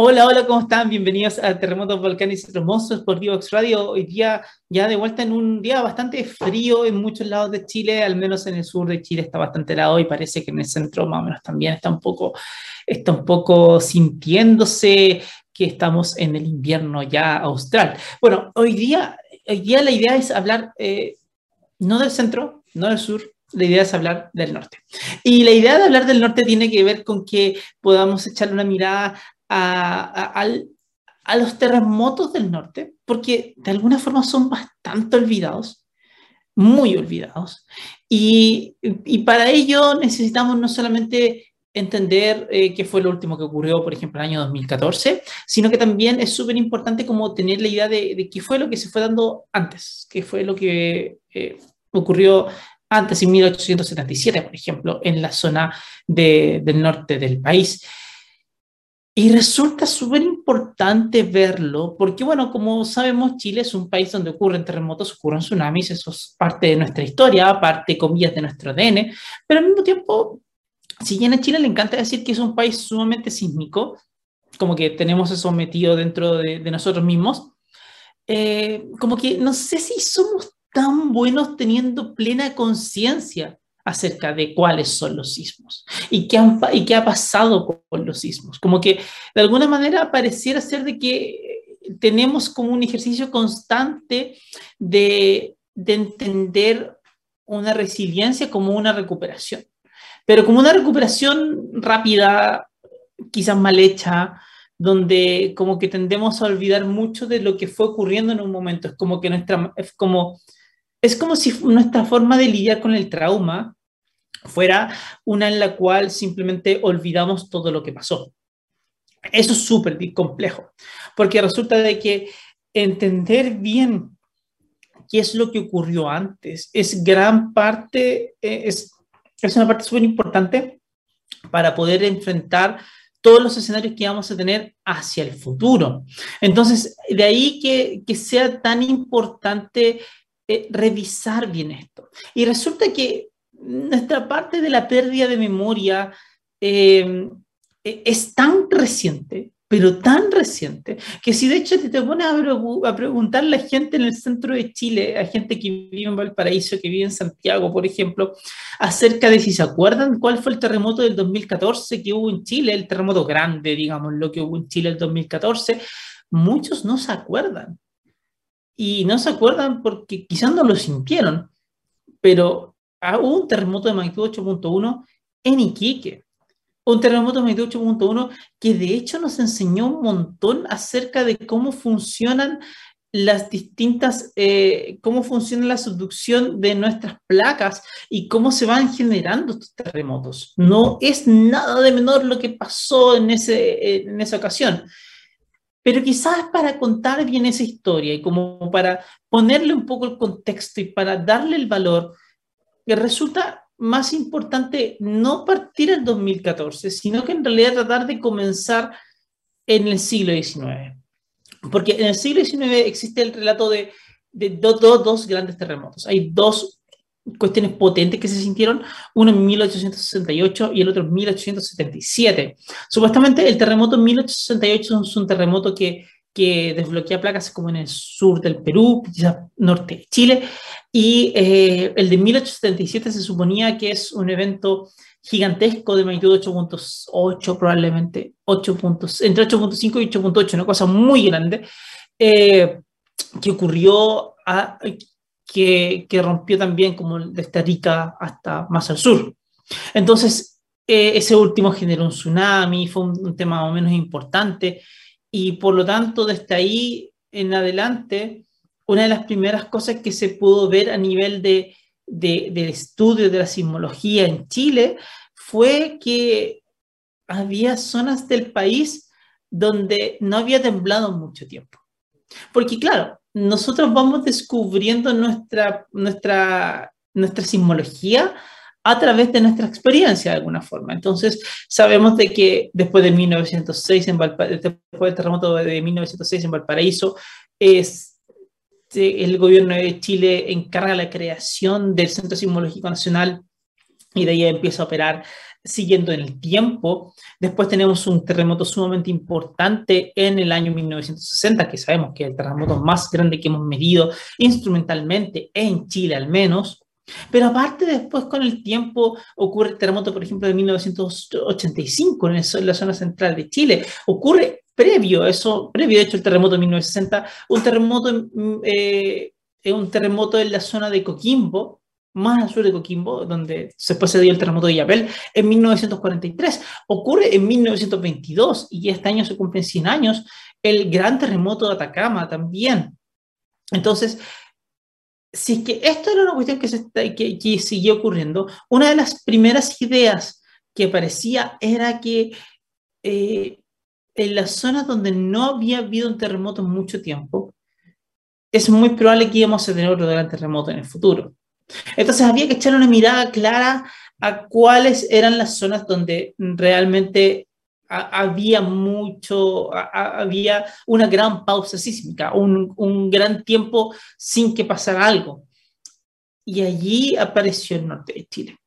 Hola, hola, ¿cómo están? Bienvenidos a Terremotos Volcanes Hermosos por Divox Radio. Hoy día ya de vuelta en un día bastante frío en muchos lados de Chile, al menos en el sur de Chile está bastante helado y parece que en el centro más o menos también está un poco, está un poco sintiéndose que estamos en el invierno ya austral. Bueno, hoy día, hoy día la idea es hablar eh, no del centro, no del sur, la idea es hablar del norte. Y la idea de hablar del norte tiene que ver con que podamos echarle una mirada a, los terremotos del norte, porque de alguna forma son bastante olvidados, muy olvidados. Y, para ello necesitamos no solamente entender eh, qué fue lo último que ocurrió, por ejemplo, en el año 2014, sino que también es súper importante como tener la idea de, qué fue lo que se fue dando antes, qué fue lo que eh, ocurrió antes, en 1877, por ejemplo, en la zona del norte del país. Y resulta súper importante verlo, porque bueno, como sabemos, Chile es un país donde ocurren terremotos, ocurren tsunamis, eso es parte de nuestra historia, parte, comillas, de nuestro ADN, pero al mismo tiempo, si bien a Chile le encanta decir que es un país sumamente sísmico, como que tenemos eso metido dentro de, nosotros mismos, eh, como que no sé si somos tan buenos teniendo plena conciencia acerca de cuáles son los sismos y qué, y qué ha pasado con, los sismos. Como que de alguna manera pareciera ser de que tenemos como un ejercicio constante de, de entender una resiliencia como una recuperación, pero como una recuperación rápida, quizás mal hecha, donde como que tendemos a olvidar mucho de lo que fue ocurriendo en un momento. Es como que nuestra, es como, es como si nuestra forma de lidiar con el trauma fuera una en la cual simplemente olvidamos todo lo que pasó. Eso es súper complejo, porque resulta de que entender bien qué es lo que ocurrió antes es gran parte, eh, es, es una parte súper importante para poder enfrentar todos los escenarios que vamos a tener hacia el futuro. Entonces, de ahí que, que sea tan importante eh, revisar bien esto. Y resulta que nuestra parte de la pérdida de memoria eh, e, es tan reciente, pero tan reciente, que si de hecho te, te pones a, preguntar a la gente en el centro de Chile, a gente que vive en Valparaíso, que vive en Santiago, por ejemplo, acerca de si se acuerdan cuál fue el terremoto del 2014 que hubo en Chile, el terremoto grande, digamos, lo que hubo en Chile el 2014, muchos no se acuerdan. Y no se acuerdan porque quizás no lo sintieron, pero Hubo un terremoto de magnitud 8.1 en Iquique. Un terremoto de magnitud 8.1 que de hecho nos enseñó un montón acerca de cómo funcionan las distintas, eh, cómo funciona la subducción de nuestras placas y cómo se van generando estos terremotos. No es nada de menor lo que pasó en, ese, en esa ocasión. Pero quizás para contar bien esa historia y como para ponerle un poco el contexto y para darle el valor, que resulta más importante no partir en 2014, sino que en realidad tratar de comenzar en el siglo XIX. Porque en el siglo XIX existe el relato de, de dos grandes terremotos. Hay dos cuestiones potentes que se sintieron, uno en 1868 y el otro en 1877. Supuestamente el terremoto en 1868 es un terremoto que que desbloquea placas como en el sur del Perú, quizás norte de Chile, y eh, el de 1877 se suponía que es un evento gigantesco de magnitud 8.8, probablemente 8 puntos, entre 8.5 y 8.8, una cosa muy grande, eh, que ocurrió, que, que, rompió también como desde Rica hasta más al sur. Entonces, eh, ese último generó un tsunami, fue un, un tema más o menos importante, y por lo tanto, desde ahí en adelante, una de las primeras cosas que se pudo ver a nivel de, de, estudio de la sismología en Chile fue que había zonas del país donde no había temblado mucho tiempo. Porque claro, nosotros vamos descubriendo nuestra, nuestra, nuestra sismología a través de nuestra experiencia de alguna forma. Entonces, sabemos de que después de 1906, en después del terremoto de 1906 en Valparaíso, es, el gobierno de Chile encarga la creación del Centro Sismológico Nacional y de ahí empieza a operar siguiendo en el tiempo. Después tenemos un terremoto sumamente importante en el año 1960, que sabemos que es el terremoto más grande que hemos medido instrumentalmente en Chile al menos. Pero aparte después con el tiempo ocurre el terremoto, por ejemplo, de 1985 en la zona central de Chile. Ocurre previo a eso, previo de hecho el terremoto de 1960, un terremoto, eh, un terremoto en la zona de Coquimbo, más al sur de Coquimbo, donde después se dio el terremoto de Yapel, en 1943. Ocurre en 1922 y este año se cumplen 100 años el gran terremoto de Atacama también. Entonces, si es que esto era una cuestión que, se, que, siguió ocurriendo, una de las primeras ideas que aparecía era que eh, en las zonas donde no había habido un terremoto en mucho tiempo, es muy probable que íbamos a tener otro gran terremoto en el futuro. Entonces había que echar una mirada clara a cuáles eran las zonas donde realmente había mucho, había una gran pausa sísmica, un, un, gran tiempo sin que pasara algo. Y allí apareció el norte de Chile.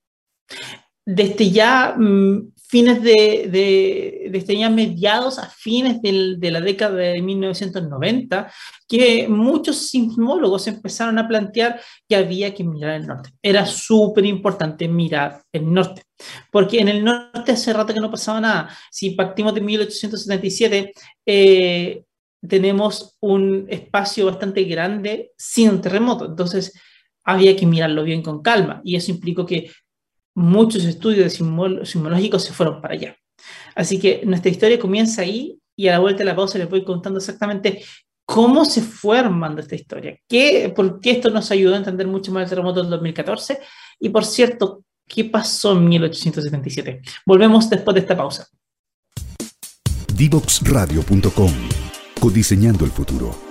Desde ya mm, fines de, de, desde ya mediados a fines del, de la década de 1990, que muchos sismólogos empezaron a plantear que había que mirar el norte. Era súper importante mirar el norte, porque en el norte hace rato que no pasaba nada. Si partimos de 1877, eh, tenemos un espacio bastante grande sin terremoto, entonces había que mirarlo bien con calma, y eso implicó que muchos estudios sismológicos se fueron para allá. Así que nuestra historia comienza ahí y a la vuelta de la pausa les voy contando exactamente cómo se fue armando esta historia, qué, por qué esto nos ayudó a entender mucho más el terremoto del 2014 y por cierto, qué pasó en 1877. Volvemos después de esta pausa. Divoxradio.com Codiseñando el futuro.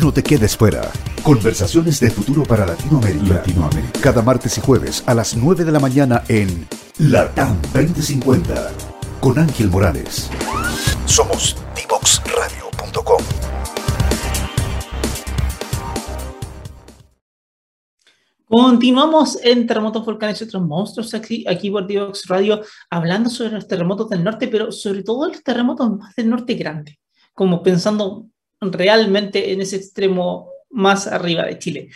No te quedes fuera. Conversaciones de futuro para Latinoamérica. Latinoamérica. Cada martes y jueves a las 9 de la mañana en LATAM 2050 con Ángel Morales. Somos divoxradio.com. Continuamos en Terremotos, Volcanes y otros monstruos aquí, aquí por Divox Radio hablando sobre los terremotos del norte, pero sobre todo los terremotos más del norte grande, como pensando realmente en ese extremo más arriba de Chile.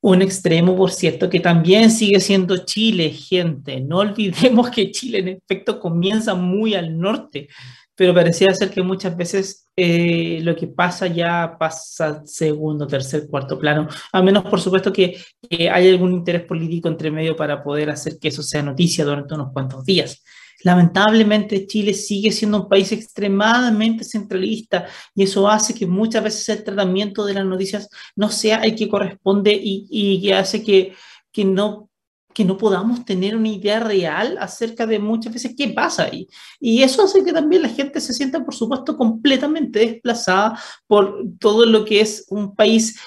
Un extremo, por cierto, que también sigue siendo Chile, gente. No olvidemos que Chile en efecto comienza muy al norte, pero parecía ser que muchas veces eh, lo que pasa ya pasa segundo, tercer, cuarto plano, a menos por supuesto que, que hay algún interés político entre medio para poder hacer que eso sea noticia durante unos cuantos días. Lamentablemente Chile sigue siendo un país extremadamente centralista y eso hace que muchas veces el tratamiento de las noticias no sea el que corresponde y, y que hace que, que, no, que no podamos tener una idea real acerca de muchas veces qué pasa ahí. Y eso hace que también la gente se sienta, por supuesto, completamente desplazada por todo lo que es un país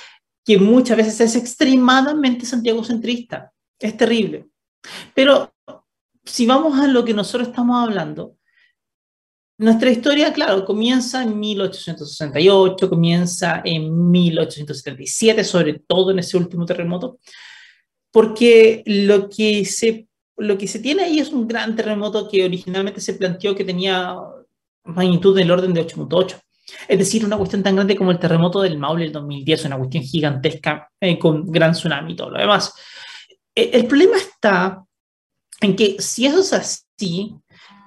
que muchas veces es extremadamente santiagocentrista. Es terrible. Pero si vamos a lo que nosotros estamos hablando, nuestra historia, claro, comienza en 1868, comienza en 1877, sobre todo en ese último terremoto, porque lo que se, lo que se tiene ahí es un gran terremoto que originalmente se planteó que tenía magnitud del orden de 8.8. Es decir, una cuestión tan grande como el terremoto del Maule del 2010, una cuestión gigantesca eh, con gran tsunami y todo lo demás. Eh, el problema está en que si eso es así,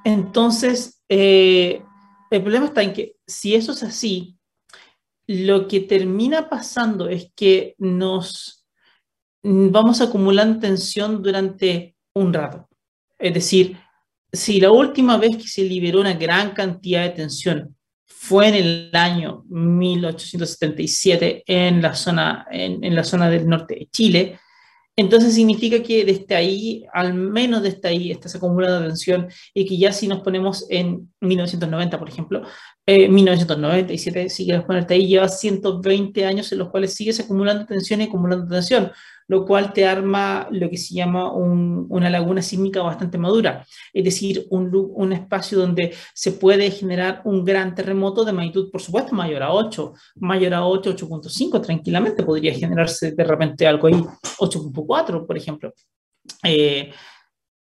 entonces eh, el problema está en que si eso es así, lo que termina pasando es que nos vamos acumulando tensión durante un rato. Es decir, si la última vez que se liberó una gran cantidad de tensión fue en el año 1877 en la zona, en la zona del norte de Chile, entonces significa que desde ahí, al menos desde ahí, estás acumulando tensión y que ya si nos ponemos en 1990, por ejemplo, Eh, 1997, si quieres ponerte ahí, lleva 120 años en los cuales sigues acumulando tensión y acumulando tensión, lo cual te arma lo que se llama un, una laguna sísmica bastante madura, es decir, un, un, espacio donde se puede generar un gran terremoto de magnitud, por supuesto, mayor a 8, mayor a 8, 8.5, tranquilamente podría generarse de repente algo ahí, 8.4, por ejemplo. Eh,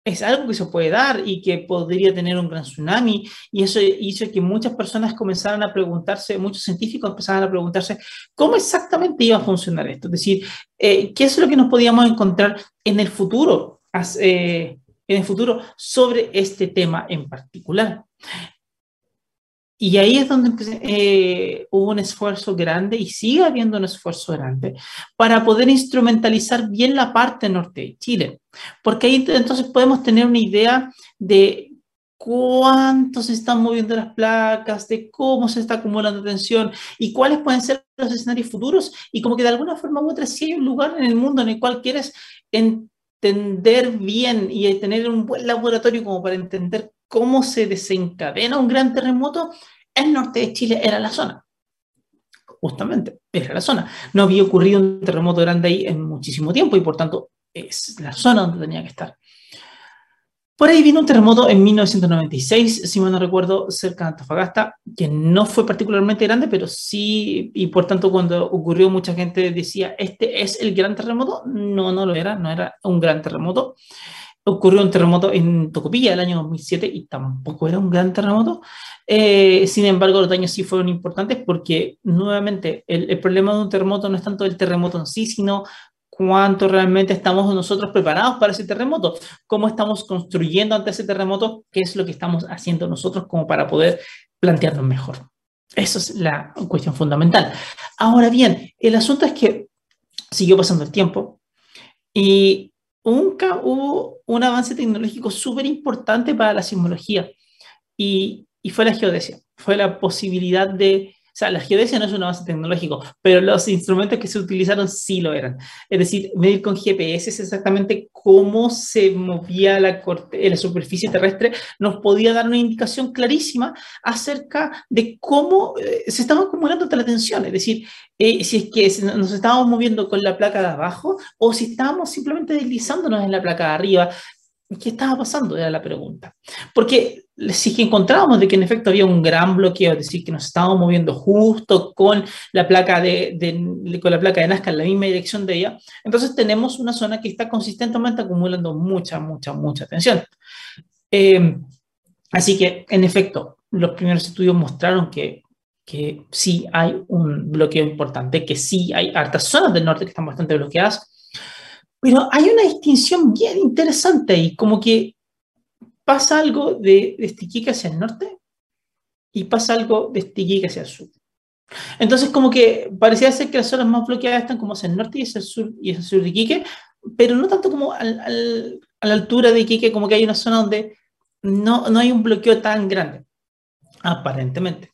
es algo que se puede dar y que podría tener un gran tsunami. Y eso hizo que muchas personas comenzaran a preguntarse, muchos científicos empezaran a preguntarse cómo exactamente iba a funcionar esto. Es decir, eh, qué es lo que nos podíamos encontrar en el futuro, eh, en el futuro sobre este tema en particular. Y ahí es donde eh, hubo un esfuerzo grande y sigue habiendo un esfuerzo grande para poder instrumentalizar bien la parte norte de Chile. Porque ahí entonces podemos tener una idea de cuánto se están moviendo las placas, de cómo se está acumulando tensión y cuáles pueden ser los escenarios futuros. Y como que de alguna forma u otra, si hay un lugar en el mundo en el cual quieres entender bien y tener un buen laboratorio como para entender cómo se desencadena un gran terremoto, el norte de Chile era la zona. Justamente, era la zona. No había ocurrido un terremoto grande ahí en muchísimo tiempo y por tanto es la zona donde tenía que estar. Por ahí vino un terremoto en 1996, si mal no recuerdo, cerca de Antofagasta, que no fue particularmente grande, pero sí, y por tanto cuando ocurrió mucha gente decía, este es el gran terremoto. No, no lo era, no era un gran terremoto ocurrió un terremoto en Tocopilla el año 2007 y tampoco era un gran terremoto. Eh, sin embargo, los daños sí fueron importantes porque, nuevamente, el, el, problema de un terremoto no es tanto el terremoto en sí, sino cuánto realmente estamos nosotros preparados para ese terremoto, cómo estamos construyendo ante ese terremoto, qué es lo que estamos haciendo nosotros como para poder plantearnos mejor. Esa es la cuestión fundamental. Ahora bien, el asunto es que siguió pasando el tiempo y nunca hubo un avance tecnológico súper importante para la sismología. Y, y, fue la geodesia, fue la posibilidad de sea, la geodesia no es un avance tecnológico, pero los instrumentos que se utilizaron sí lo eran. Es decir, medir con GPS es exactamente cómo se movía la, la superficie terrestre, nos podía dar una indicación clarísima acerca de cómo eh, se estaba acumulando la tensión. Es decir, eh, si es que nos estábamos moviendo con la placa de abajo o si estábamos simplemente deslizándonos en la placa de arriba. ¿Qué estaba pasando? Era la pregunta. Porque si que encontrábamos de que en efecto había un gran bloqueo, es decir, que nos estábamos moviendo justo con la placa de, de, con la placa de Nazca en la misma dirección de ella, entonces tenemos una zona que está consistentemente acumulando mucha, mucha, mucha tensión. Eh, así que, en efecto, los primeros estudios mostraron que, que sí hay un bloqueo importante, que sí hay hartas zonas del norte que están bastante bloqueadas, pero hay una distinción bien interesante y como que pasa algo de, de Stiquique hacia el norte y pasa algo de Stiquique hacia el sur. Entonces, como que parecía ser que las zonas más bloqueadas están como hacia el norte y hacia el sur, y hacia el sur de Iquique, pero no tanto como a la altura de Iquique, como que hay una zona donde no, no hay un bloqueo tan grande, aparentemente.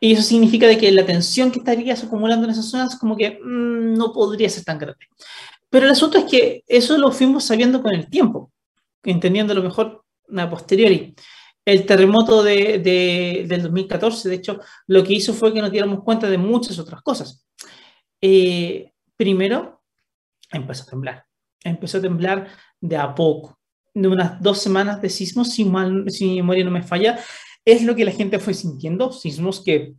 Y eso significa de que la tensión que estarías acumulando en esas zonas como que mmm, no podría ser tan grande. Pero el asunto es que eso lo fuimos sabiendo con el tiempo, entendiendo lo mejor a posteriori. El terremoto de, de, del 2014, de hecho, lo que hizo fue que nos diéramos cuenta de muchas otras cosas. Eh, primero, empezó a temblar. Empezó a temblar de a poco. De unas dos semanas de sismos, si, mal, si mi memoria no me falla, es lo que la gente fue sintiendo. Sismos que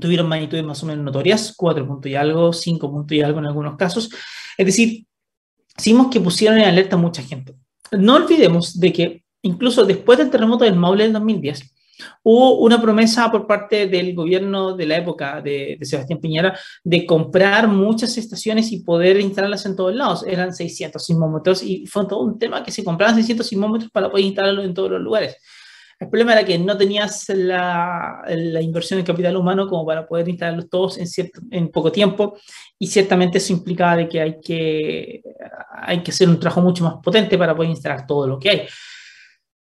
tuvieron magnitudes más o menos notorias, 4 puntos y algo, 5 puntos y algo en algunos casos. Es decir, sismos que pusieron en alerta a mucha gente. No olvidemos de que incluso después del terremoto del Maule del 2010, hubo una promesa por parte del gobierno de la época de, de, Sebastián Piñera de comprar muchas estaciones y poder instalarlas en todos lados. Eran 600 sismómetros y fue todo un tema que se compraban 600 sismómetros para poder instalarlos en todos los lugares. El problema era que no tenías la, la, inversión en capital humano como para poder instalarlos todos en, cierto, en poco tiempo y ciertamente eso implicaba de que hay, que hay que hacer un trabajo mucho más potente para poder instalar todo lo que hay.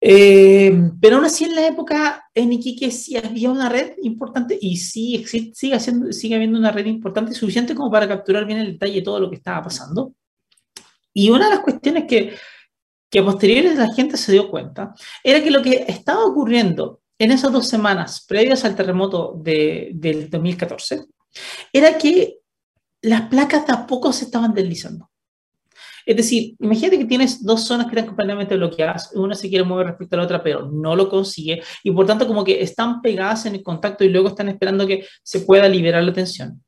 Eh, pero aún así en la época en Iquique sí había una red importante y sí existe, sigue, haciendo, sigue habiendo una red importante suficiente como para capturar bien el detalle de todo lo que estaba pasando. Y una de las cuestiones que, que posteriores la gente se dio cuenta era que lo que estaba ocurriendo en esas dos semanas previas al terremoto de, del 2014 era que las placas de a poco se estaban deslizando. Es decir, imagínate que tienes dos zonas que están completamente bloqueadas, una se quiere mover respecto a la otra, pero no lo consigue, y por tanto como que están pegadas en el contacto y luego están esperando que se pueda liberar la tensión.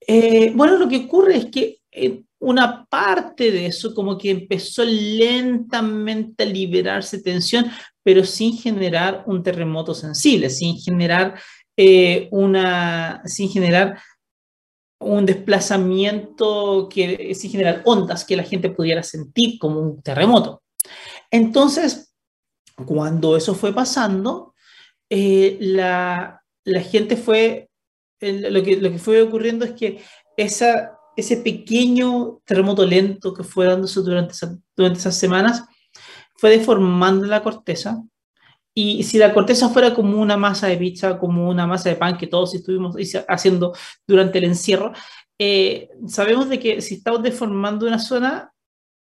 Eh, bueno, lo que ocurre es que eh, una parte de eso como que empezó lentamente a liberarse tensión, pero sin generar un terremoto sensible, sin generar eh, una, sin generar un desplazamiento que sin generar ondas que la gente pudiera sentir como un terremoto. Entonces, cuando eso fue pasando, eh, la, la, gente fue, lo, que, lo que fue ocurriendo es que esa, ese pequeño terremoto lento que fue dándose durante, durante esas semanas fue deformando la corteza y si la corteza fuera como una masa de pizza, como una masa de pan que todos estuvimos haciendo durante el encierro, eh, sabemos de que si estamos deformando una zona,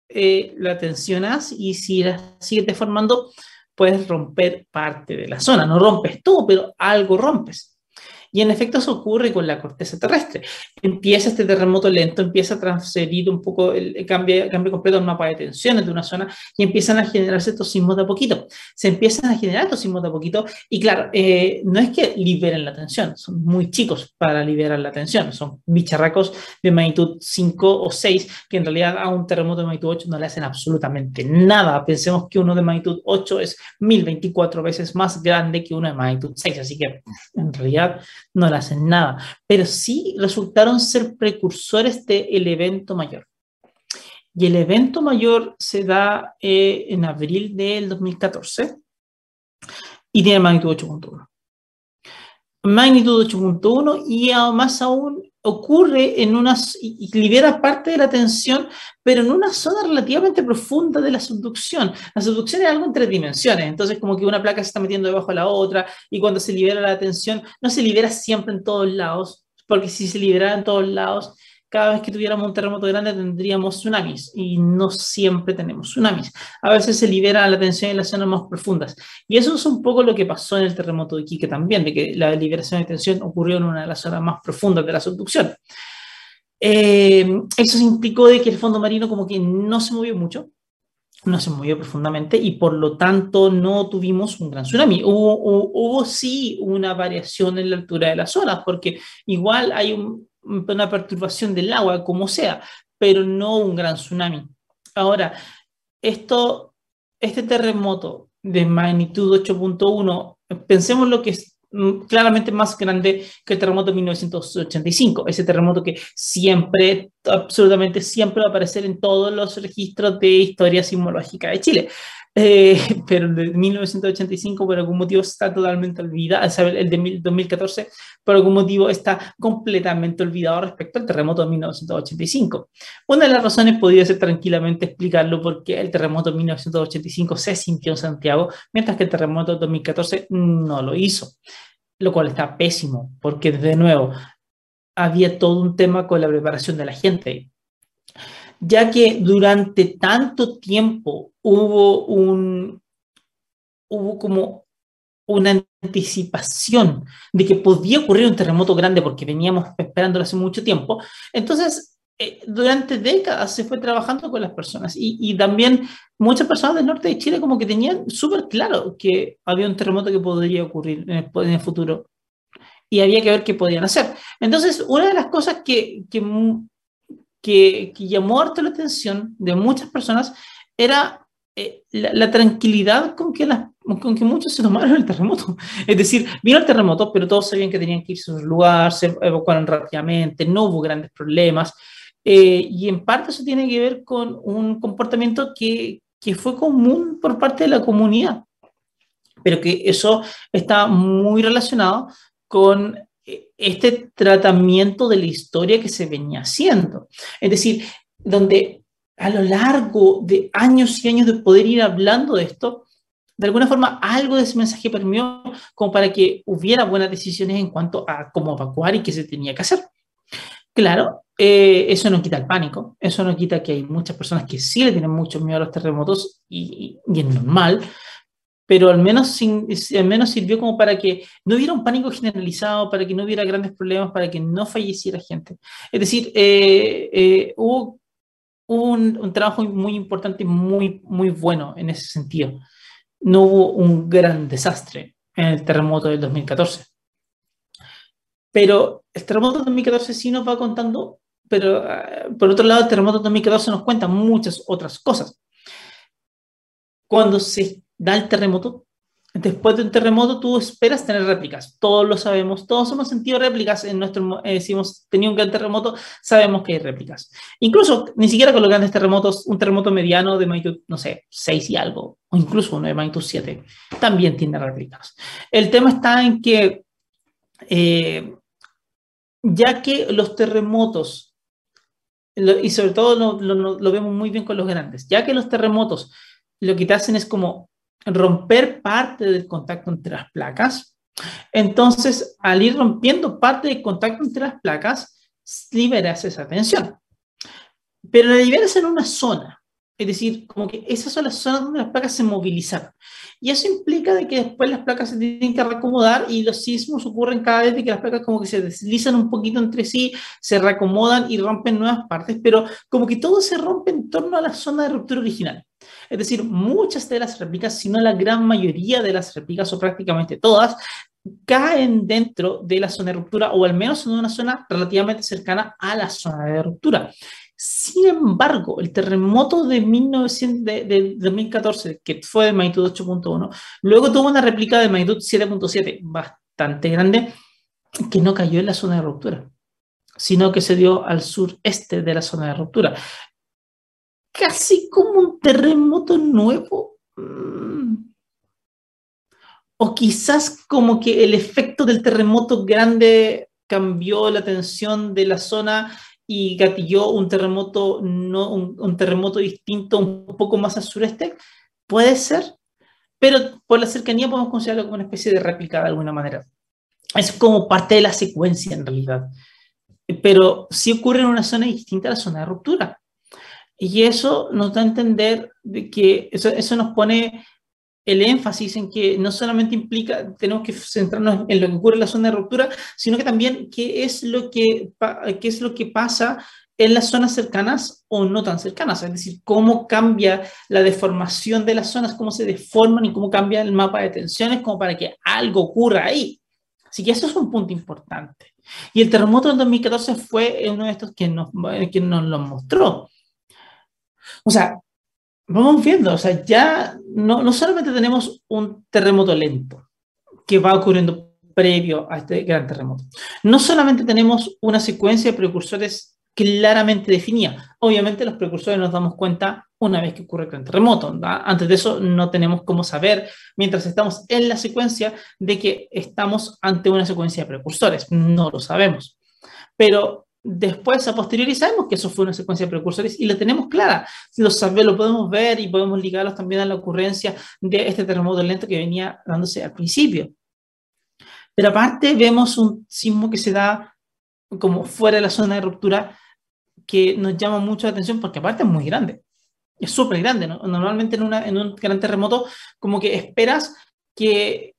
eh, la tensionas y si la sigues deformando, puedes romper parte de la zona. No rompes todo, pero algo rompes. Y en efecto eso ocurre con la corteza terrestre. Empieza este terremoto lento, empieza a transferir un poco, el, cambio, cambio completo el mapa de tensiones de una zona y empiezan a generarse estos sismos de a poquito. Se empiezan a generar estos sismos de a poquito y claro, eh, no es que liberen la tensión, son muy chicos para liberar la tensión, son bicharracos de magnitud 5 o 6 que en realidad a un terremoto de magnitud 8 no le hacen absolutamente nada. Pensemos que uno de magnitud 8 es 1024 veces más grande que uno de magnitud 6, así que en realidad no le hacen nada, pero sí resultaron ser precursores del evento mayor. Y el evento mayor se da eh, en abril del 2014 y tiene magnitud 8.1. Magnitud 8.1 y más aún ocurre en unas, y libera parte de la tensión, pero en una zona relativamente profunda de la subducción. La subducción es algo en tres dimensiones, entonces como que una placa se está metiendo debajo de la otra, y cuando se libera la tensión, no se libera siempre en todos lados, porque si se liberara en todos lados, cada vez que tuviéramos un terremoto grande tendríamos tsunamis y no siempre tenemos tsunamis. A veces se libera la tensión en las zonas más profundas. Y eso es un poco lo que pasó en el terremoto de Iquique también, de que la liberación de tensión ocurrió en una de las zonas más profundas de la subducción. Eh, eso implicó de que el fondo marino como que no se movió mucho, no se movió profundamente y por lo tanto no tuvimos un gran tsunami. Hubo, hubo, hubo sí una variación en la altura de las zonas, porque igual hay un, una perturbación del agua, como sea, pero no un gran tsunami. Ahora, esto, este terremoto de magnitud 8.1, pensemos lo que es mm, claramente más grande que el terremoto de 1985, ese terremoto que siempre, absolutamente siempre va a aparecer en todos los registros de historia sismológica de Chile. Eh, pero de 1985 por algún motivo está totalmente olvidado, el de 2014 por algún motivo está completamente olvidado respecto al terremoto de 1985. Una de las razones podría ser tranquilamente explicarlo porque el terremoto de 1985 se sintió en Santiago, mientras que el terremoto de 2014 no lo hizo, lo cual está pésimo, porque de nuevo había todo un tema con la preparación de la gente ya que durante tanto tiempo hubo un, hubo como una anticipación de que podía ocurrir un terremoto grande porque veníamos esperándolo hace mucho tiempo. Entonces, eh, durante décadas se fue trabajando con las personas y, y, también muchas personas del norte de Chile como que tenían súper claro que había un terremoto que podría ocurrir en el, en el, futuro y había que ver qué podían hacer. Entonces, una de las cosas que, que que, llamó harto la atención de muchas personas era eh, la, tranquilidad con que, con que muchos se tomaron el terremoto. Es decir, vino el terremoto, pero todos sabían que tenían que irse a su lugar, se evacuaron rápidamente, no hubo grandes problemas. Eh, y en parte eso tiene que ver con un comportamiento que, que fue común por parte de la comunidad, pero que eso está muy relacionado con este tratamiento de la historia que se venía haciendo. Es decir, donde a lo largo de años y años de poder ir hablando de esto, de alguna forma algo de ese mensaje permeó como para que hubiera buenas decisiones en cuanto a cómo evacuar y qué se tenía que hacer. Claro, eh, eso no quita el pánico, eso no quita que hay muchas personas que sí le tienen mucho miedo a los terremotos y, y es normal, pero al menos, al menos sirvió como para que no hubiera un pánico generalizado, para que no hubiera grandes problemas, para que no falleciera gente. Es decir, eh, eh, hubo, un, un, trabajo muy importante, muy, muy bueno en ese sentido. No hubo un gran desastre en el terremoto del 2014. Pero el terremoto del 2014 sí nos va contando, pero eh, por otro lado, el terremoto del 2014 nos cuenta muchas otras cosas. Cuando se da el terremoto, después de un terremoto tú esperas tener réplicas. Todos lo sabemos, todos hemos sentido réplicas en nuestro, eh, si hemos tenido un gran terremoto, sabemos que hay réplicas. Incluso, ni siquiera con los grandes terremotos, un terremoto mediano de magnitud, no sé, 6 y algo, o incluso uno de magnitud 7, también tiene réplicas. El tema está en que, eh, ya que los terremotos, y sobre todo lo, lo vemos muy bien con los grandes, ya que los terremotos lo que te hacen es como romper parte del contacto entre las placas. Entonces, al ir rompiendo parte del contacto entre las placas, liberas esa tensión. Pero la liberas en una zona. Es decir, como que esas son las zonas donde las placas se movilizan. Y eso implica de que después las placas se tienen que reacomodar y los sismos ocurren cada vez que las placas como que se deslizan un poquito entre sí, se reacomodan y rompen nuevas partes, pero como que todo se rompe en torno a la zona de ruptura original. Es decir, muchas de las réplicas, si no la gran mayoría de las réplicas o prácticamente todas, caen dentro de la zona de ruptura o al menos en una zona relativamente cercana a la zona de ruptura. Sin embargo, el terremoto de, 1900, de, 2014, que fue de magnitud 8.1, luego tuvo una réplica de magnitud 7.7, bastante grande, que no cayó en la zona de ruptura, sino que se dio al sureste de la zona de ruptura casi como un terremoto nuevo. Mm. O quizás como que el efecto del terremoto grande cambió la tensión de la zona y gatilló un terremoto, no, un, terremoto distinto un poco más al sureste. Puede ser, pero por la cercanía podemos considerarlo como una especie de réplica de alguna manera. Es como parte de la secuencia en realidad. Pero sí ocurre en una zona distinta a la zona de ruptura. Y eso nos da a entender de que eso, eso nos pone el énfasis en que no solamente implica, tenemos que centrarnos en lo que ocurre en la zona de ruptura, sino que también qué es lo que, qué es lo que pasa en las zonas cercanas o no tan cercanas, es decir, cómo cambia la deformación de las zonas, cómo se deforman y cómo cambia el mapa de tensiones como para que algo ocurra ahí. Así que eso es un punto importante. Y el terremoto del 2014 fue uno de estos que nos, que nos lo mostró. O sea, vamos viendo, o sea, ya no, no solamente tenemos un terremoto lento que va ocurriendo previo a este gran terremoto, no solamente tenemos una secuencia de precursores claramente definida. Obviamente los precursores nos damos cuenta una vez que ocurre el terremoto. Antes de eso no tenemos cómo saber, mientras estamos en la secuencia, de que estamos ante una secuencia de precursores. No lo sabemos. Pero Después, a posteriori, sabemos que eso fue una secuencia de precursores y la tenemos clara. Lo, lo podemos ver y podemos ligarlos también a la ocurrencia de este terremoto lento que venía dándose al principio. Pero aparte, vemos un sismo que se da como fuera de la zona de ruptura que nos llama mucho la atención porque aparte es muy grande. Es súper grande. Normalmente en, una, en un gran terremoto como que esperas que,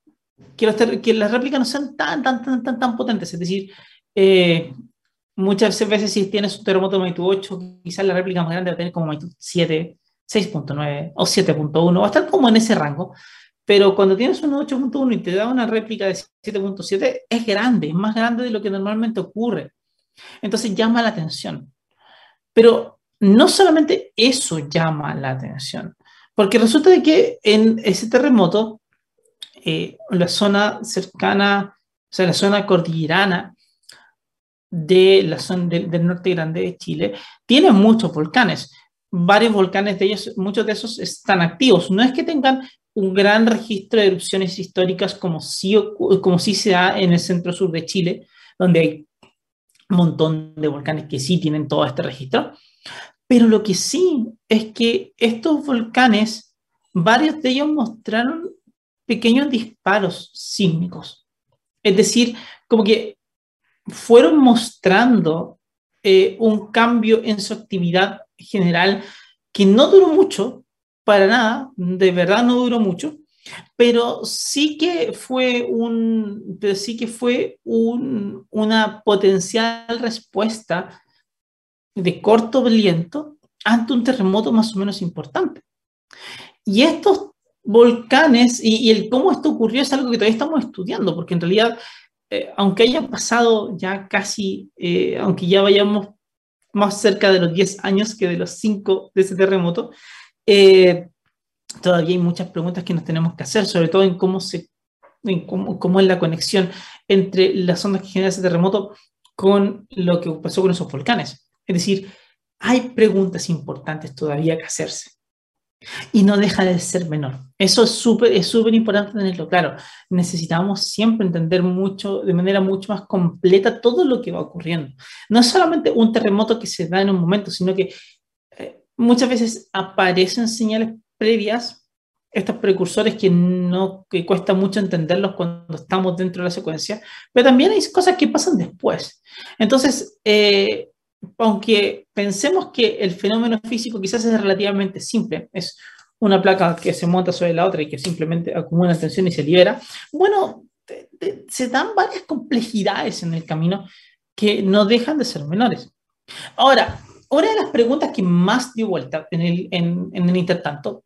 que, que las réplicas no sean tan, tan, tan, tan, tan potentes. Es decir, eh, muchas veces si tienes un terremoto de magnitud 8, quizás la réplica más grande va a tener como magnitud 7, 6.9 o 7.1, va a estar como en ese rango. Pero cuando tienes un 8.1 y te da una réplica de 7.7, es grande, es más grande de lo que normalmente ocurre. Entonces llama la atención. Pero no solamente eso llama la atención, porque resulta de que en ese terremoto, eh, la zona cercana, o sea, la zona cordillerana, de la zona del, norte grande de Chile tiene muchos volcanes. Varios volcanes de ellos, muchos de esos están activos. No es que tengan un gran registro de erupciones históricas como sí, como sí se da en el centro sur de Chile, donde hay un montón de volcanes que sí tienen todo este registro. Pero lo que sí es que estos volcanes, varios de ellos mostraron pequeños disparos sísmicos. Es decir, como que fueron mostrando eh, un cambio en su actividad general que no duró mucho, para nada, de verdad no duró mucho, pero sí que fue, un, pero sí que fue un, una potencial respuesta de corto aliento ante un terremoto más o menos importante. Y estos volcanes y, el cómo esto ocurrió es algo que todavía estamos estudiando, porque en realidad, eh, aunque hayan pasado ya casi, eh, aunque ya vayamos más cerca de los 10 años que de los 5 de ese terremoto, eh, todavía hay muchas preguntas que nos tenemos que hacer, sobre todo en cómo, se, en cómo, cómo es la conexión entre las ondas que genera ese terremoto con lo que pasó con esos volcanes. Es decir, hay preguntas importantes todavía que hacerse. Y no deja de ser menor. Eso es súper es súper importante tenerlo claro. Necesitamos siempre entender mucho, de manera mucho más completa, todo lo que va ocurriendo. No es solamente un terremoto que se da en un momento, sino que eh, muchas veces aparecen señales previas, estos precursores que, no, que cuesta mucho entenderlos cuando estamos dentro de la secuencia, pero también hay cosas que pasan después. Entonces, eh, aunque pensemos que el fenómeno físico quizás es relativamente simple, es una placa que se monta sobre la otra y que simplemente acumula tensión y se libera, bueno, se dan varias complejidades en el camino que no dejan de ser menores. Ahora, una de las preguntas que más dio vuelta en el, en, en el intertanto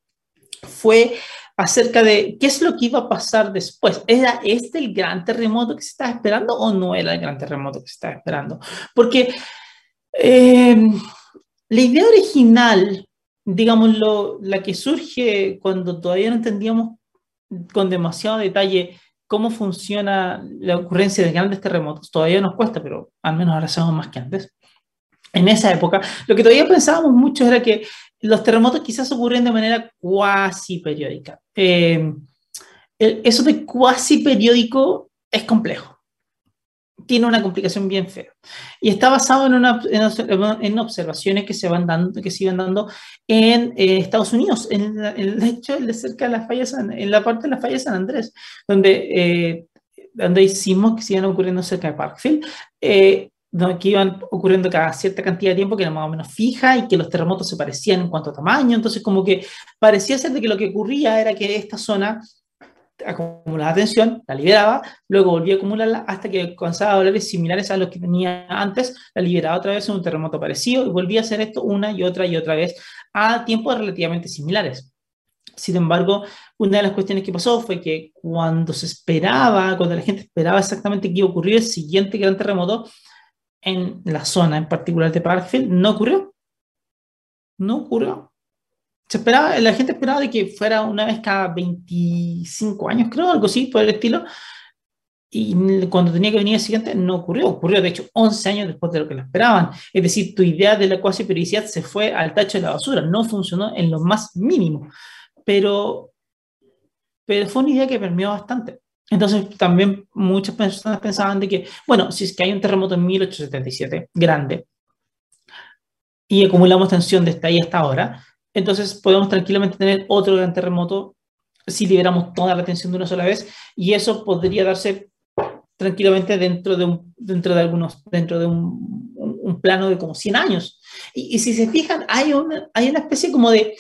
fue acerca de qué es lo que iba a pasar después. ¿Era este el gran terremoto que se estaba esperando o no era el gran terremoto que se estaba esperando? Porque eh, la idea original, digámoslo, la que surge cuando todavía no entendíamos con demasiado detalle cómo funciona la ocurrencia de grandes terremotos, todavía nos cuesta, pero al menos ahora sabemos más que antes. En esa época, lo que todavía pensábamos mucho era que los terremotos quizás ocurren de manera cuasi periódica. Eh, eso de cuasi periódico es complejo tiene una complicación bien fea. Y está basado en, una, en, observaciones que se, van dando, que se iban dando en eh, Estados Unidos, en, el hecho de cerca de la falla en la parte de la falla San Andrés, donde, eh, donde hay sismos que se iban ocurriendo cerca de Parkfield, eh, que iban ocurriendo cada cierta cantidad de tiempo que era más o menos fija y que los terremotos se parecían en cuanto a tamaño, entonces como que parecía ser de que lo que ocurría era que esta zona acumulaba tensión, la liberaba, luego volvía a acumularla hasta que alcanzaba valores similares a los que tenía antes, la liberaba otra vez en un terremoto parecido y volvía a hacer esto una y otra y otra vez a tiempos relativamente similares. Sin embargo, una de las cuestiones que pasó fue que cuando se esperaba, cuando la gente esperaba exactamente que iba a ocurrir el siguiente gran terremoto, en la zona en particular de Parkfield, no ocurrió. No ocurrió esperaba, la gente esperaba de que fuera una vez cada 25 años, creo, algo así, por el estilo. Y cuando tenía que venir el siguiente, no ocurrió. Ocurrió, de hecho, 11 años después de lo que lo esperaban. Es decir, tu idea de la cuasi periodicidad se fue al tacho de la basura. No funcionó en lo más mínimo. Pero, pero fue una idea que permeó bastante. Entonces, también muchas personas pensaban de que, bueno, si es que hay un terremoto en 1877, grande, y acumulamos tensión desde ahí hasta ahora, entonces podemos tranquilamente tener otro gran terremoto si liberamos toda la tensión de una sola vez y eso podría darse tranquilamente dentro de, un, dentro de algunos, dentro de un, un, plano de como 100 años. Y, si se fijan, hay una, hay una especie como de,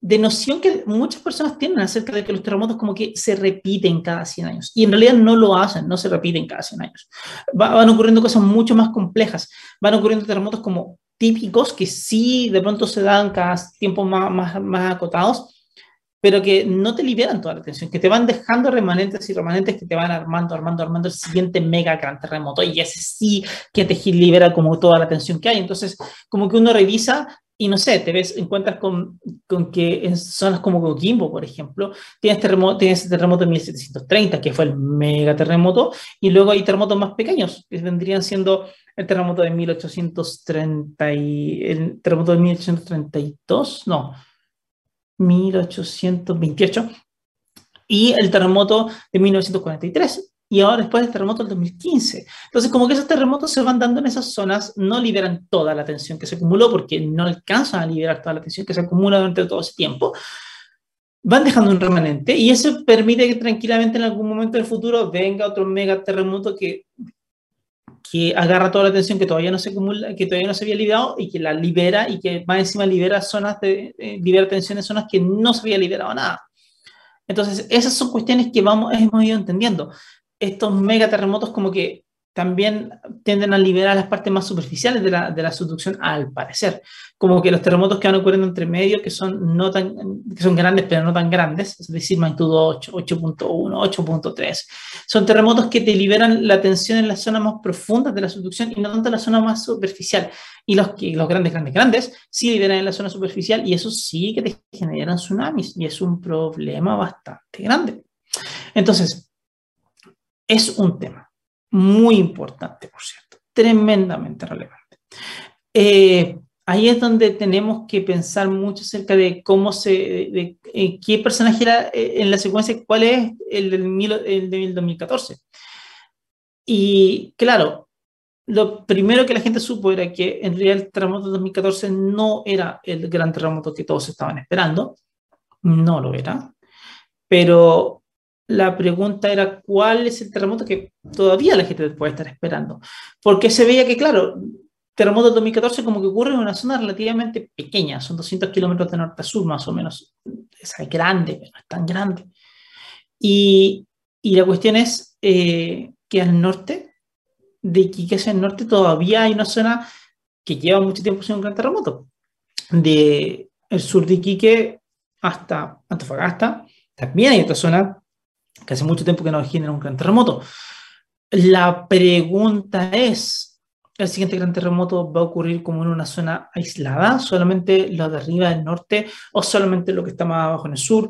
de noción que muchas personas tienen acerca de que los terremotos como que se repiten cada 100 años. Y en realidad no lo hacen, no se repiten cada 100 años. van ocurriendo cosas mucho más complejas. Van ocurriendo terremotos como típicos que sí de pronto se dan cada tiempo más, más, más acotados, pero que no te liberan toda la atención, que te van dejando remanentes y remanentes que te van armando, armando, armando el siguiente mega gran terremoto y ese sí que te libera como toda la atención que hay. Entonces, como que uno revisa y no sé, te ves, encuentras con, con que en zonas como Coquimbo, por ejemplo, tienes, terremoto, tienes terremoto en 1730, que fue el mega terremoto, y luego hay terremotos más pequeños, que vendrían siendo el terremoto de 1830 y el terremoto de 1832, no, 1828 y el terremoto de 1943 y ahora después del terremoto del 2015. Entonces, como que esos terremotos se van dando en esas zonas, no liberan toda la tensión que se acumuló porque no alcanzan a liberar toda la tensión que se acumula durante todo ese tiempo. Van dejando un remanente y eso permite que tranquilamente en algún momento del futuro venga otro mega terremoto que que agarra toda la atención que todavía no se acumula, que todavía no se había liberado y que la libera y que más encima libera zonas de, eh, libera tensión en zonas que no se había liberado nada. Entonces, esas son cuestiones que vamos, hemos ido entendiendo. Estos megaterremotos como que también tienden a liberar las partes más superficiales de la, de la, subducción, al parecer. Como que los terremotos que van ocurriendo entre medio, que son, no tan, que son grandes, pero no tan grandes, es decir, magnitud 8, 8.1, 8.3, son terremotos que te liberan la tensión en las zonas más profundas de la subducción y no tanto en la zona más superficial. Y los, los grandes, grandes, grandes, sí liberan en la zona superficial y eso sí que te generan tsunamis y es un problema bastante grande. Entonces, es un tema muy importante, por cierto, tremendamente relevante. Eh, ahí es donde tenemos que pensar mucho acerca de cómo se, de, eh, qué personaje era eh, en la secuencia, cuál es el del, el del 2014. Y claro, lo primero que la gente supo era que en realidad el terremoto de 2014 no era el gran terremoto que todos estaban esperando, no lo era, pero la pregunta era cuál es el terremoto que todavía la gente puede estar esperando. Porque se veía que, claro, terremoto 2014 como que ocurre en una zona relativamente pequeña, son 200 kilómetros de norte a sur más o menos. Es grande, pero no es tan grande. Y, y la cuestión es eh, que al norte, de Iquique hacia el norte, todavía hay una zona que lleva mucho tiempo sin un gran terremoto. De el sur de Iquique hasta Antofagasta, también hay otra zona que hace mucho tiempo que no genera un gran terremoto. La pregunta es, ¿el siguiente gran terremoto va a ocurrir como en una zona aislada, solamente lo de arriba del norte, o solamente lo que está más abajo en el sur?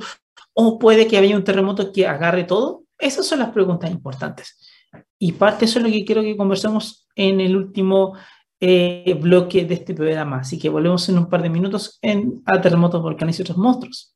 ¿O puede que haya un terremoto que agarre todo? Esas son las preguntas importantes. Y parte de eso es lo que quiero que conversemos en el último eh, bloque de este programa. Así que volvemos en un par de minutos en, a terremotos, volcanes y otros monstruos.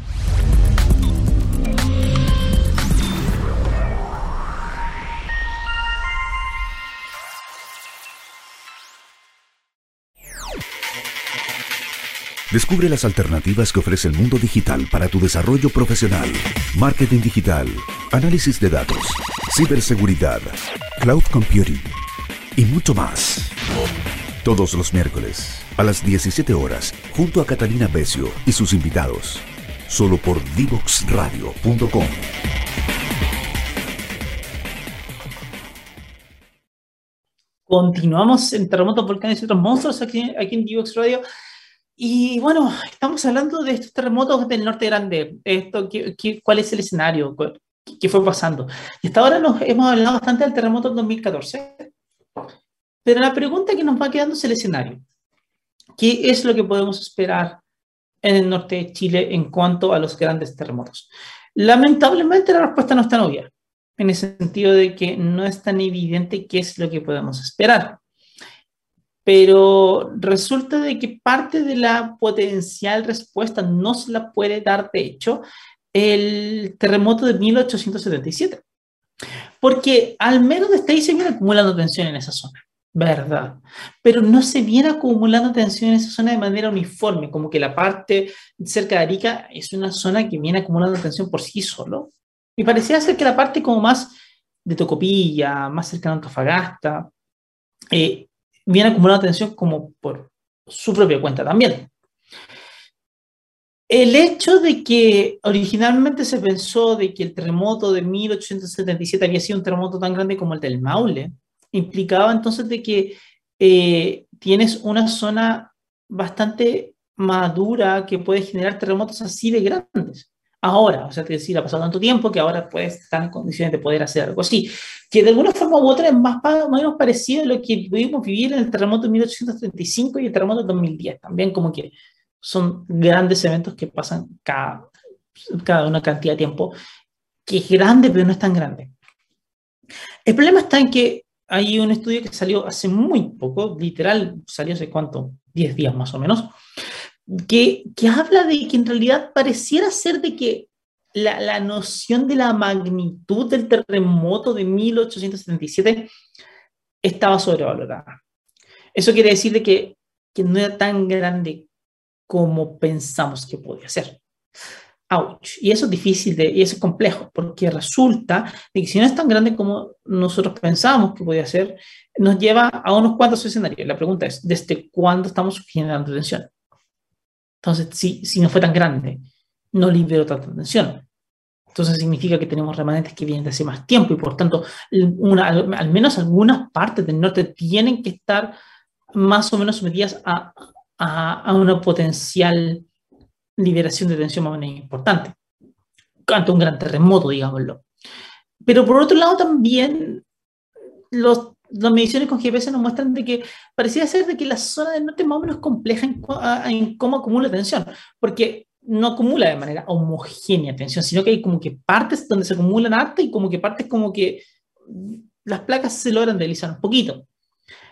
Descubre las alternativas que ofrece el mundo digital para tu desarrollo profesional. Marketing digital, análisis de datos, ciberseguridad, cloud computing y mucho más. Todos los miércoles a las 17 horas junto a Catalina Becio y sus invitados. Solo por divoxradio.com. Continuamos en Terremotos, Volcanes y otros monstruos aquí, aquí en Divox Radio. Y bueno, estamos hablando de estos terremotos del norte grande. Esto, ¿qué, cuál es el escenario? ¿Qué, fue pasando? Y hasta ahora nos hemos hablado bastante del terremoto del 2014. Pero la pregunta que nos va quedando es el escenario. ¿Qué es lo que podemos esperar en el norte de Chile en cuanto a los grandes terremotos? Lamentablemente la respuesta no es tan obvia, en el sentido de que no es tan evidente qué es lo que podemos esperar pero resulta de que parte de la potencial respuesta no se la puede dar, de hecho, el terremoto de 1877. Porque al menos desde ahí se viene acumulando tensión en esa zona, ¿verdad? Pero no se viene acumulando tensión en esa zona de manera uniforme, como que la parte cerca de Arica es una zona que viene acumulando tensión por sí solo. Y parecía ser que la parte como más de Tocopilla, más cercana a Antofagasta, eh, viene acumulando tensión como por su propia cuenta también. El hecho de que originalmente se pensó de que el terremoto de 1877 había sido un terremoto tan grande como el del Maule, implicaba entonces de que eh, tienes una zona bastante madura que puede generar terremotos así de grandes ahora. O sea, que decir, ha pasado tanto tiempo que ahora puedes estar en condiciones de poder hacer algo así. Que de alguna forma u otra es más, o menos parecido a lo que pudimos vivir en el terremoto de 1835 y el terremoto de 2010. También como que son grandes eventos que pasan cada, cada una cantidad de tiempo, que es grande, pero no es tan grande. El problema está en que hay un estudio que salió hace muy poco, literal, salió hace cuánto, 10 días más o menos, que, que, habla de que en realidad pareciera ser de que la, la, noción de la magnitud del terremoto de 1877 estaba sobrevalorada. Eso quiere decir de que, que no era tan grande como pensamos que podía ser. Ouch. Y eso es difícil de, y eso es complejo, porque resulta que si no es tan grande como nosotros pensábamos que podía ser, nos lleva a unos cuantos escenarios. La pregunta es, ¿desde cuándo estamos generando tensión? Entonces, si, si no fue tan grande, no liberó tanta tensión. Entonces significa que tenemos remanentes que vienen de hace más tiempo y por tanto, al, menos algunas partes del norte tienen que estar más o menos sometidas a, a, a una potencial liberación de tensión más o menos importante, ante un gran terremoto, digámoslo. Pero por otro lado también los, las mediciones con GPS nos muestran de que parecía ser de que la zona del norte más o menos compleja en, en cómo acumula tensión, porque no acumula de manera homogénea tensión, sino que hay como que partes donde se acumulan harta y como que partes como que las placas se logran deslizar un poquito.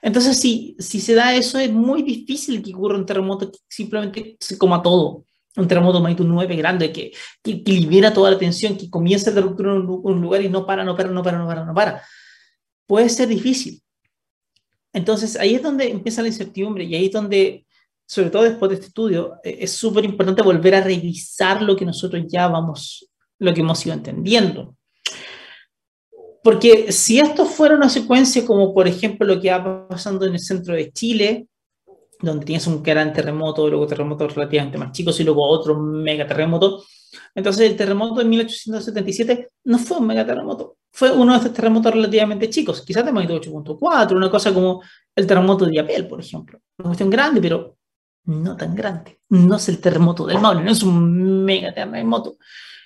Entonces, si, si se da eso, es muy difícil que ocurra un terremoto que simplemente se coma todo. Un terremoto magnitud 9 grande que, que, libera toda la tensión, que comienza a ruptura en un, lugar y no para, no para, no para, no para, no para. Puede ser difícil. Entonces, ahí es donde empieza la incertidumbre y ahí es donde sobre todo después de este estudio, eh, es súper importante volver a revisar lo que nosotros ya vamos, lo que hemos ido entendiendo. Porque si esto fuera una secuencia como por ejemplo lo que va pasando en el centro de Chile, donde tienes un gran terremoto, luego terremotos relativamente más chicos y luego otro mega terremoto, entonces el terremoto de 1877 no fue un megaterremoto, fue uno de estos terremotos relativamente chicos, quizás de magnitud 8.4, una cosa como el terremoto de Yapel, por ejemplo. Una cuestión grande, pero no tan grande. No es el terremoto del Maule, no es un mega terremoto.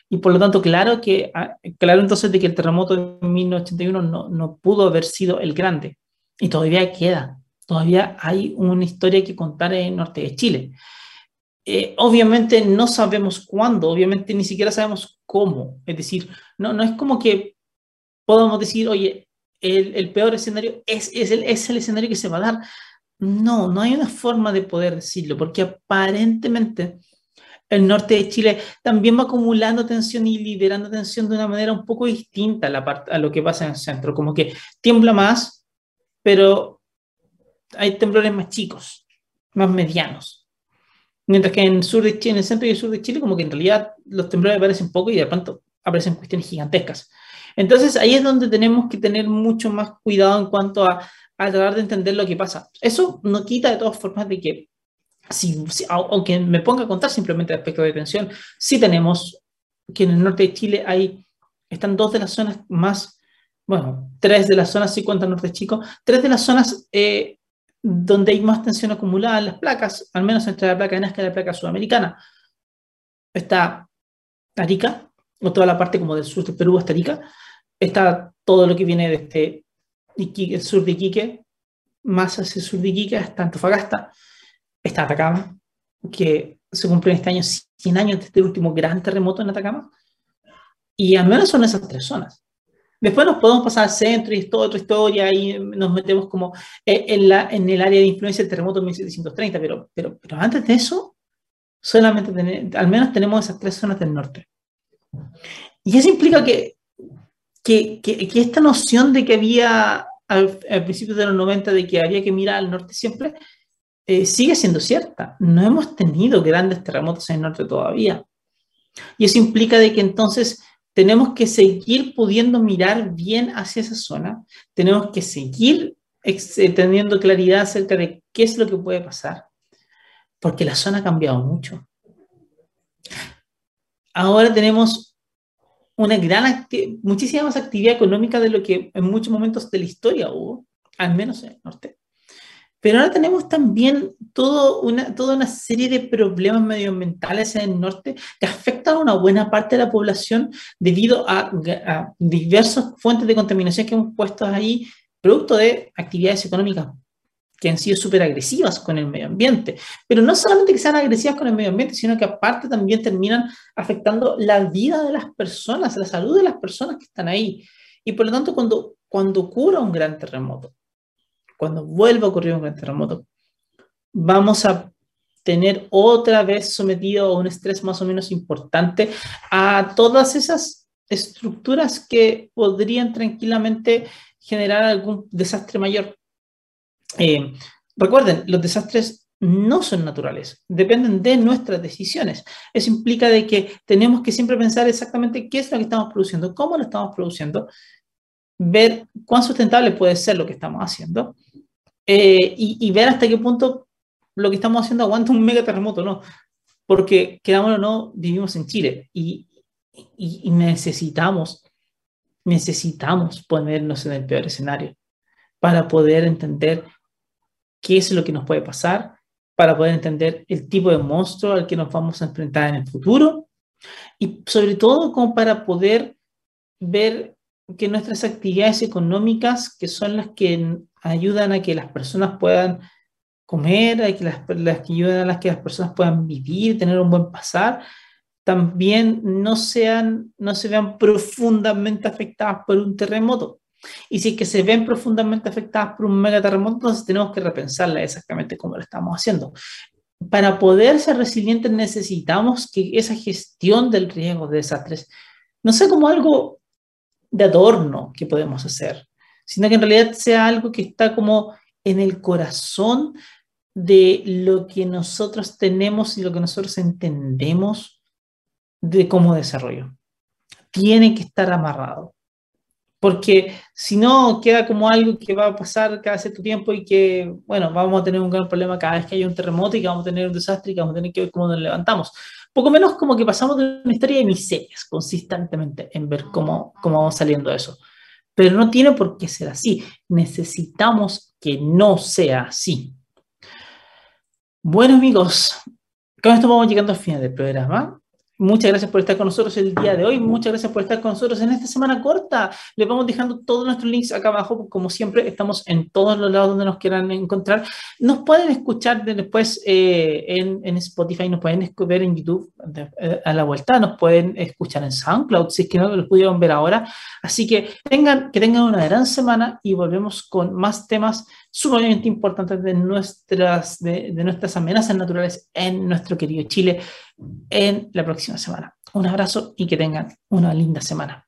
Y por lo tanto, claro que, ah, claro entonces de que el terremoto de 1981 no, no pudo haber sido el grande. Y todavía queda, todavía hay una historia que contar en el norte de Chile. Eh, obviamente no sabemos cuándo, obviamente ni siquiera sabemos cómo. Es decir, no, no es como que podamos decir, oye, el, el peor escenario es, es, el, es el escenario que se va a dar. No, no hay una forma de poder decirlo, porque aparentemente el norte de Chile también va acumulando tensión y liberando tensión de una manera un poco distinta a, la a lo que pasa en el centro, como que tiembla más, pero hay temblores más chicos, más medianos. Mientras que en el sur de Chile, en el centro y el sur de Chile, como que en realidad los temblores aparecen poco y de pronto aparecen cuestiones gigantescas. Entonces ahí es donde tenemos que tener mucho más cuidado en cuanto a a tratar de entender lo que pasa. Eso no quita de todas formas de que, si, aunque me ponga a contar simplemente el aspecto de tensión, sí tenemos que en el norte de Chile hay, están dos de las zonas más, bueno, tres de las zonas, si cuentan norte chico, tres de las zonas eh, donde hay más tensión acumulada en las placas, al menos entre la placa de Nazca y la placa sudamericana. Está Arica, o toda la parte como del sur de Perú hasta Arica, está todo lo que viene de este el sur de Iquique, más hacia el sur de Iquique, hasta Antofagasta, está Atacama, que se cumple este año 100 años desde el último gran terremoto en Atacama, y al menos son esas tres zonas. Después nos podemos pasar al centro y es toda otra historia y nos metemos como eh, en, la, en el área de influencia del terremoto de 1730, pero, pero, pero antes de eso, solamente al menos tenemos esas tres zonas del norte. Y eso implica que que, que, esta noción de que había al, principio de los 90 de que había que mirar al norte siempre, eh, sigue siendo cierta. No hemos tenido grandes terremotos en el norte todavía. Y eso implica de que entonces tenemos que seguir pudiendo mirar bien hacia esa zona, tenemos que seguir eh, teniendo claridad acerca de qué es lo que puede pasar, porque la zona ha cambiado mucho. Ahora tenemos una gran muchísima más actividad económica de lo que en muchos momentos de la historia hubo, al menos en el norte. Pero ahora tenemos también todo una, toda una serie de problemas medioambientales en el norte que afectan a una buena parte de la población debido a, a diversas fuentes de contaminación que hemos puesto ahí, producto de actividades económicas que han sido súper agresivas con el medio ambiente. Pero no solamente que sean agresivas con el medio ambiente, sino que aparte también terminan afectando la vida de las personas, la salud de las personas que están ahí. Y por lo tanto, cuando, cuando ocurra un gran terremoto, cuando vuelva a ocurrir un gran terremoto, vamos a tener otra vez sometido a un estrés más o menos importante a todas esas estructuras que podrían tranquilamente generar algún desastre mayor. Eh, recuerden, los desastres no son naturales, dependen de nuestras decisiones. Eso implica de que tenemos que siempre pensar exactamente qué es lo que estamos produciendo, cómo lo estamos produciendo, ver cuán sustentable puede ser lo que estamos haciendo eh, y, ver hasta qué punto lo que estamos haciendo aguanta un mega terremoto, ¿no? Porque, quedámoslo o no, vivimos en Chile y, y necesitamos, necesitamos ponernos en el peor escenario para poder entender qué es lo que nos puede pasar, para poder entender el tipo de monstruo al que nos vamos a enfrentar en el futuro y sobre todo como para poder ver que nuestras actividades económicas, que son las que ayudan a que las personas puedan comer, a que las, que ayudan a las que las personas puedan vivir, tener un buen pasar, también no, sean, no se vean profundamente afectadas por un terremoto. Y si es que se ven profundamente afectadas por un megaterremoto, entonces tenemos que repensarla exactamente como lo estamos haciendo. Para poder ser resilientes necesitamos que esa gestión del riesgo de desastres no sea como algo de adorno que podemos hacer, sino que en realidad sea algo que está como en el corazón de lo que nosotros tenemos y lo que nosotros entendemos de cómo desarrollo. Tiene que estar amarrado porque si no queda como algo que va a pasar cada cierto tiempo y que, bueno, vamos a tener un gran problema cada vez que haya un terremoto y que vamos a tener un desastre y que vamos a tener que ver cómo nos levantamos. Poco menos como que pasamos de una historia de miserias consistentemente en ver cómo, cómo vamos saliendo de eso. Pero no tiene por qué ser así. Necesitamos que no sea así. Bueno amigos, con esto vamos llegando al final del programa. Muchas gracias por estar con nosotros el día de hoy. Muchas gracias por estar con nosotros en esta semana corta. Les vamos dejando todos nuestros links acá abajo. Como siempre, estamos en todos los lados donde nos quieran encontrar. Nos pueden escuchar después eh, en, en, Spotify, nos pueden ver en YouTube eh, a la vuelta, nos pueden escuchar en SoundCloud si es que no lo pudieron ver ahora. Así que tengan, que tengan una gran semana y volvemos con más temas sumamente importantes de nuestras, de, de nuestras amenazas naturales en nuestro querido Chile en la próxima semana. Un abrazo y que tengan una linda semana.